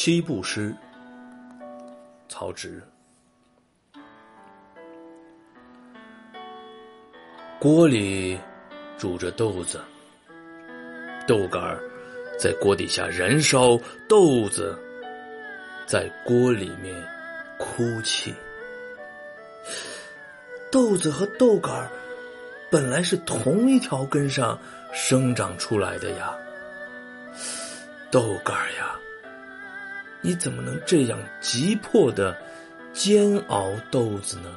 七步诗，曹植。锅里煮着豆子，豆干在锅底下燃烧，豆子在锅里面哭泣。豆子和豆干本来是同一条根上生长出来的呀，豆干呀，你怎么能这样急迫的煎熬豆子呢？